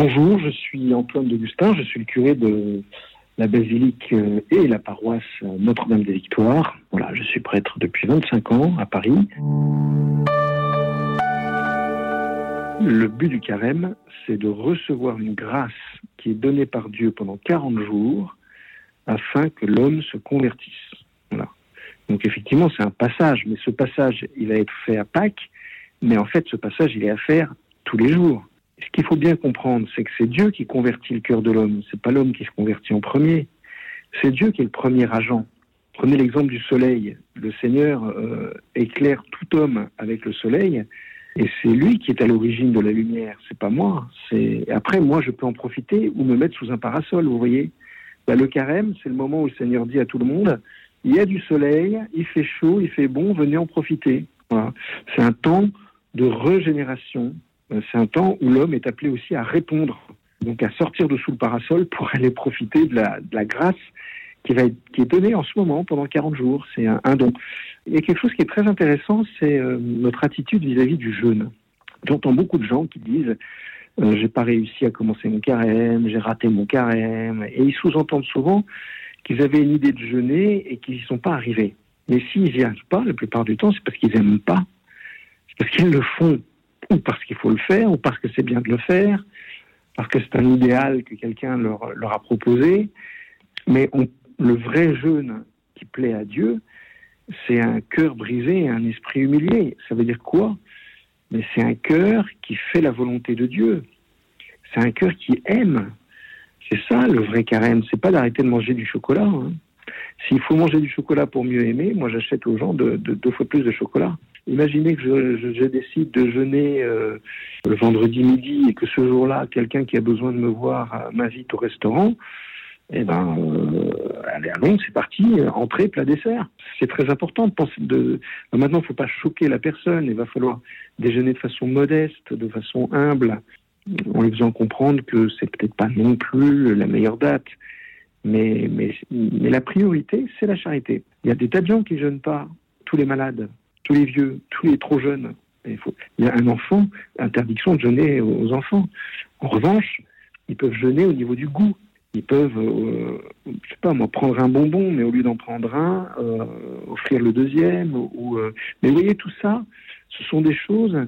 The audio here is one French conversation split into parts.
Bonjour, je suis Antoine d'Augustin, je suis le curé de la basilique euh, et la paroisse Notre-Dame des Victoires. Voilà, je suis prêtre depuis 25 ans à Paris. Le but du carême, c'est de recevoir une grâce qui est donnée par Dieu pendant 40 jours afin que l'homme se convertisse. Voilà. Donc effectivement, c'est un passage, mais ce passage, il va être fait à Pâques, mais en fait, ce passage, il est à faire tous les jours. Ce qu'il faut bien comprendre, c'est que c'est Dieu qui convertit le cœur de l'homme. C'est pas l'homme qui se convertit en premier. C'est Dieu qui est le premier agent. Prenez l'exemple du soleil. Le Seigneur euh, éclaire tout homme avec le soleil, et c'est lui qui est à l'origine de la lumière. C'est pas moi. C'est après moi, je peux en profiter ou me mettre sous un parasol. Vous voyez. Bah, le carême, c'est le moment où le Seigneur dit à tout le monde il y a du soleil, il fait chaud, il fait bon, venez en profiter. Voilà. C'est un temps de régénération. Euh, c'est un temps où l'homme est appelé aussi à répondre, donc à sortir de sous le parasol pour aller profiter de la, grâce qui, est donnée en ce moment pendant 40 jours. C'est un, don. Il y a quelque chose qui est très intéressant, c'est euh, notre attitude vis-à-vis -vis du jeûne. J'entends beaucoup de gens qui disent euh, j'ai pas réussi à commencer mon carême, j'ai raté mon carême, et ils sous-entendent souvent qu'ils avaient une idée de jeûner et qu'ils n'y sont pas arrivés. Mais s'ils n'y arrivent pas, la plupart du temps, c'est parce qu'ils n'aiment pas. C'est parce qu'ils le font, ou parce qu'il faut le faire, ou parce que c'est bien de le faire, parce que c'est un idéal que quelqu'un leur, a proposé. Mais le vrai jeûne qui plaît à Dieu, c'est un cœur brisé et un esprit humilié. Ça veut dire quoi? Mais c'est un cœur qui fait la volonté de Dieu. C'est un cœur qui aime. C'est ça le vrai carême. C'est pas d'arrêter de manger du chocolat. Hein. S'il faut manger du chocolat pour mieux aimer, moi j'achète aux gens de, de, deux fois plus de chocolat. Imaginez que je, décide de jeûner euh, le vendredi midi et que ce jour-là, quelqu'un qui a besoin de me voir m'invite au restaurant. Eh ben, euh, allez, allons, c'est parti, entrée, plat, dessert. C'est très important de penser. De... Maintenant, il ne faut pas choquer la personne. Il va falloir déjeuner de façon modeste, de façon humble, en lui faisant comprendre que c'est peut-être pas non plus la meilleure date. Mais, mais, mais la priorité, c'est la charité. Il y a des tas de gens qui ne jeûnent pas, tous les malades, tous les vieux, tous les trop jeunes. Il, y a un enfant, interdiction de jeûner aux enfants. En revanche, ils peuvent jeûner au niveau du goût. Ils peuvent, euh, je sais pas moi, prendre un bonbon, mais au lieu d'en prendre un, euh, offrir le deuxième. Euh... Mais vous voyez, tout ça, ce sont des choses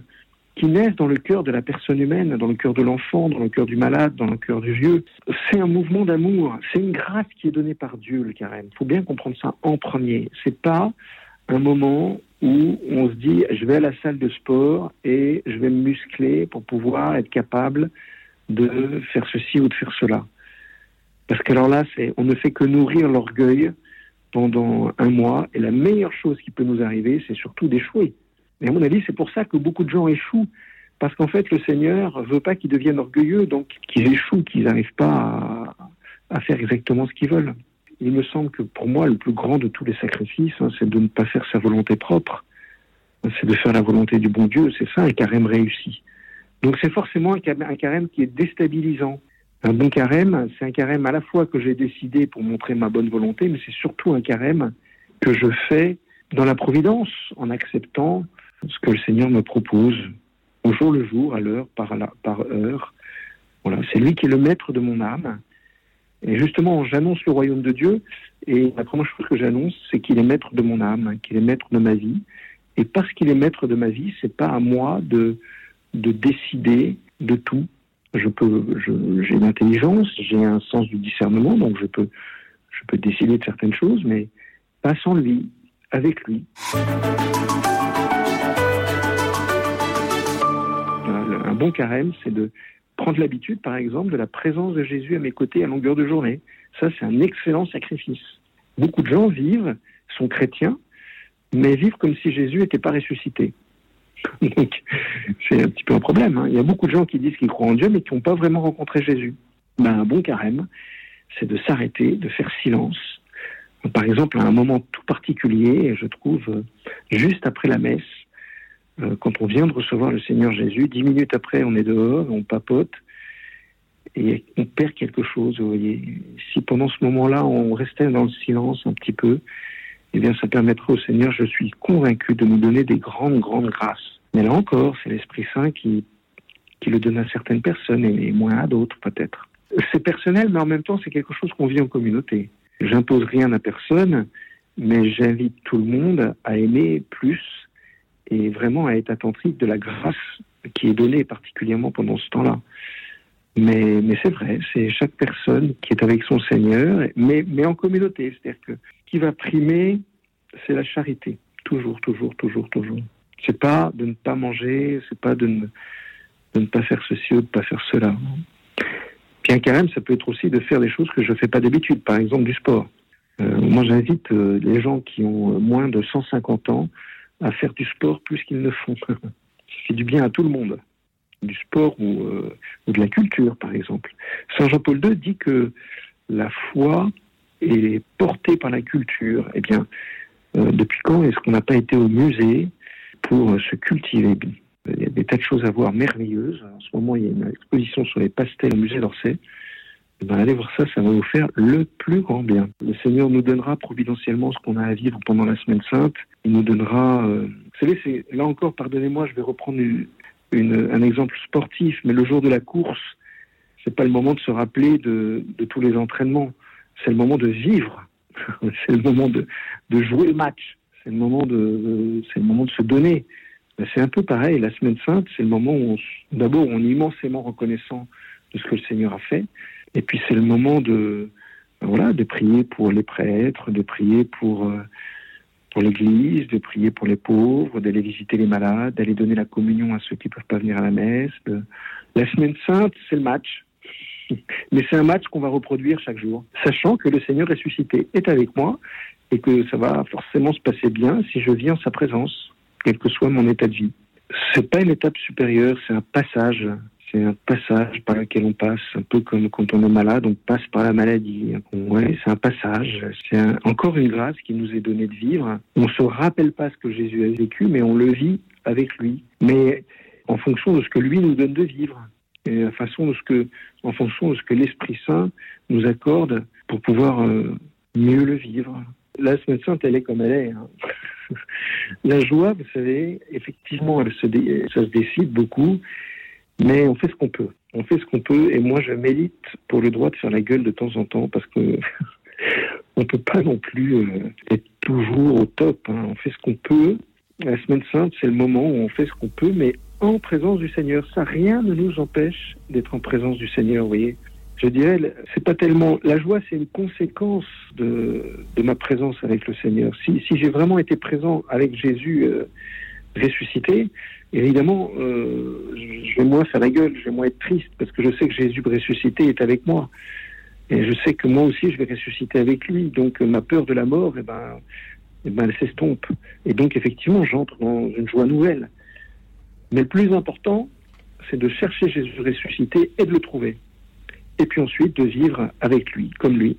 qui naissent dans le cœur de la personne humaine, dans le cœur de l'enfant, dans le cœur du malade, dans le cœur du vieux. C'est un mouvement d'amour, c'est une grâce qui est donnée par Dieu, le carême. Il faut bien comprendre ça en premier. C'est pas un moment où on se dit je vais à la salle de sport et je vais me muscler pour pouvoir être capable de faire ceci ou de faire cela. Parce qu'alors là, on ne fait que nourrir l'orgueil pendant un mois et la meilleure chose qui peut nous arriver, c'est surtout d'échouer. Et à mon avis, c'est pour ça que beaucoup de gens échouent. Parce qu'en fait, le Seigneur veut pas qu'ils deviennent orgueilleux, donc qu'ils échouent, qu'ils n'arrivent pas à, faire exactement ce qu'ils veulent. Il me semble que pour moi, le plus grand de tous les sacrifices, hein, c'est de ne pas faire sa volonté propre. C'est de faire la volonté du bon Dieu. C'est ça un carême réussi. Donc c'est forcément un carême qui est déstabilisant. Un bon carême, c'est un carême à la fois que j'ai décidé pour montrer ma bonne volonté, mais c'est surtout un carême que je fais dans la providence, en acceptant ce que le Seigneur me propose au jour le jour, à l'heure, par, par heure. Voilà, c'est lui qui est le maître de mon âme. Et justement, j'annonce le royaume de Dieu, et la première chose que j'annonce, c'est qu'il est maître de mon âme, qu'il est maître de ma vie. Et parce qu'il est maître de ma vie, c'est pas à moi de, de décider de tout. Je peux, j'ai une intelligence, j'ai un sens du discernement, donc je peux, je peux décider de certaines choses, mais pas sans lui, avec lui. Un bon carême, c'est de prendre l'habitude, par exemple, de la présence de Jésus à mes côtés à longueur de journée. Ça, c'est un excellent sacrifice. Beaucoup de gens vivent, sont chrétiens, mais vivent comme si Jésus n'était pas ressuscité. Donc, c'est un petit peu un problème. Hein. Il y a beaucoup de gens qui disent qu'ils croient en Dieu, mais qui n'ont pas vraiment rencontré Jésus. Ben, un bon carême, c'est de s'arrêter, de faire silence. Par exemple, à un moment tout particulier, je trouve, juste après la messe, euh, quand on vient de recevoir le Seigneur Jésus, dix minutes après, on est dehors, on papote, et on perd quelque chose, vous voyez. Si pendant ce moment-là, on restait dans le silence un petit peu, eh bien, ça permettrait au Seigneur, je suis convaincu, de nous donner des grandes, grandes grâces. Mais là encore, c'est l'Esprit Saint qui, qui le donne à certaines personnes et moins à d'autres peut-être. C'est personnel, mais en même temps, c'est quelque chose qu'on vit en communauté. J'impose rien à personne, mais j'invite tout le monde à aimer plus et vraiment à être attentif de la grâce qui est donnée particulièrement pendant ce temps-là. Mais, c'est vrai, c'est chaque personne qui est avec son Seigneur, mais, en communauté. C'est-à-dire que ce qui va primer, c'est la charité. Toujours, toujours, toujours, toujours. C'est pas de ne pas manger, c'est pas de ne, pas faire ceci ou de ne pas faire cela. Puis un carême, ça peut être aussi de faire des choses que je ne fais pas d'habitude, par exemple du sport. Euh, moi, j'invite euh, les gens qui ont moins de 150 ans à faire du sport plus qu'ils ne font. fait du bien à tout le monde. Du sport ou, euh, de la culture, par exemple. Saint Jean-Paul II dit que la foi est portée par la culture. Eh bien, depuis quand est-ce qu'on n'a pas été au musée pour se cultiver? Il y a des tas de choses à voir merveilleuses. En ce moment, il y a une exposition sur les pastels au musée d'Orsay. Eh ben, allez voir ça, ça va vous faire le plus grand bien. Le Seigneur nous donnera providentiellement ce qu'on a à vivre pendant la semaine sainte. Il nous donnera... Euh, vous savez, c'est, là encore, pardonnez-moi, je vais reprendre une, un exemple sportif, mais le jour de la course, c'est pas le moment de se rappeler de, de tous les entraînements. C'est le moment de vivre. c'est le moment de, de jouer le match. C'est le moment de, c'est le moment de se donner. Ben, c'est un peu pareil. La semaine sainte, c'est le moment où, d'abord, on est immensément reconnaissant de ce que le Seigneur a fait. Et puis, c'est le moment de, voilà, de prier pour les prêtres, de prier pour, euh, pour l'Église, de prier pour les pauvres, d'aller visiter les malades, d'aller donner la communion à ceux qui ne peuvent pas venir à la messe. La semaine sainte, c'est le match. Mais c'est un match qu'on va reproduire chaque jour, sachant que le Seigneur ressuscité est avec moi et que ça va forcément se passer bien si je vis en sa présence quel que soit mon état de vie. C'est pas une étape supérieure, c'est un passage. C'est un passage par lequel on passe, un peu comme quand on est malade, on passe par la maladie. Ouais, c'est un passage. C'est encore une grâce qui nous est donnée de vivre. On se rappelle pas ce que Jésus a vécu, mais on le vit avec lui. Mais en fonction de ce que lui nous donne de vivre. Et en fonction de ce que l'Esprit Saint nous accorde pour pouvoir euh, mieux le vivre. La semaine sainte, elle est comme elle est. Hein. La joie, vous savez, effectivement, ça se décide beaucoup, mais on fait ce qu'on peut. On fait ce qu'on peut, et moi, je mérite pour le droit de faire la gueule de temps en temps, parce que on peut pas non plus euh, être toujours au top. Hein. On fait ce qu'on peut. La semaine sainte, c'est le moment où on fait ce qu'on peut, mais en présence du Seigneur. Ça, rien ne nous empêche d'être en présence du Seigneur, vous voyez je dirais, c'est pas tellement la joie, c'est une conséquence de, ma présence avec le Seigneur. Si, si j'ai vraiment été présent avec Jésus euh, ressuscité, évidemment, euh, je vais moins faire la gueule, je vais moins être triste parce que je sais que Jésus ressuscité est avec moi. Et je sais que moi aussi, je vais ressusciter avec lui. Donc, ma peur de la mort, eh ben, eh ben, elle s'estompe. Et donc, effectivement, j'entre dans une joie nouvelle. Mais le plus important, c'est de chercher Jésus ressuscité et de le trouver et puis ensuite de vivre avec lui, comme lui.